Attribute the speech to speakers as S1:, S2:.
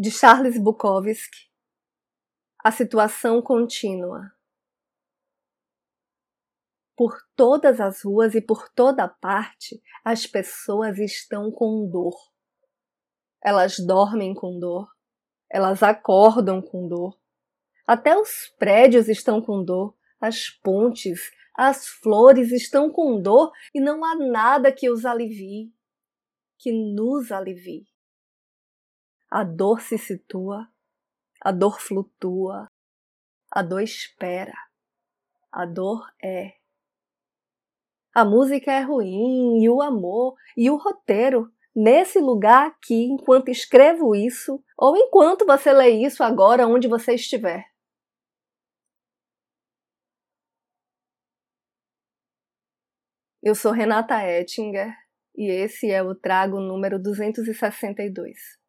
S1: de Charles Bukowski, A Situação Contínua. Por todas as ruas e por toda parte, as pessoas estão com dor. Elas dormem com dor, elas acordam com dor. Até os prédios estão com dor, as pontes, as flores estão com dor e não há nada que os alivie, que nos alivie. A dor se situa, a dor flutua, a dor espera, a dor é. A música é ruim, e o amor, e o roteiro, nesse lugar aqui, enquanto escrevo isso, ou enquanto você lê isso agora, onde você estiver. Eu sou Renata Ettinger e esse é o trago número 262.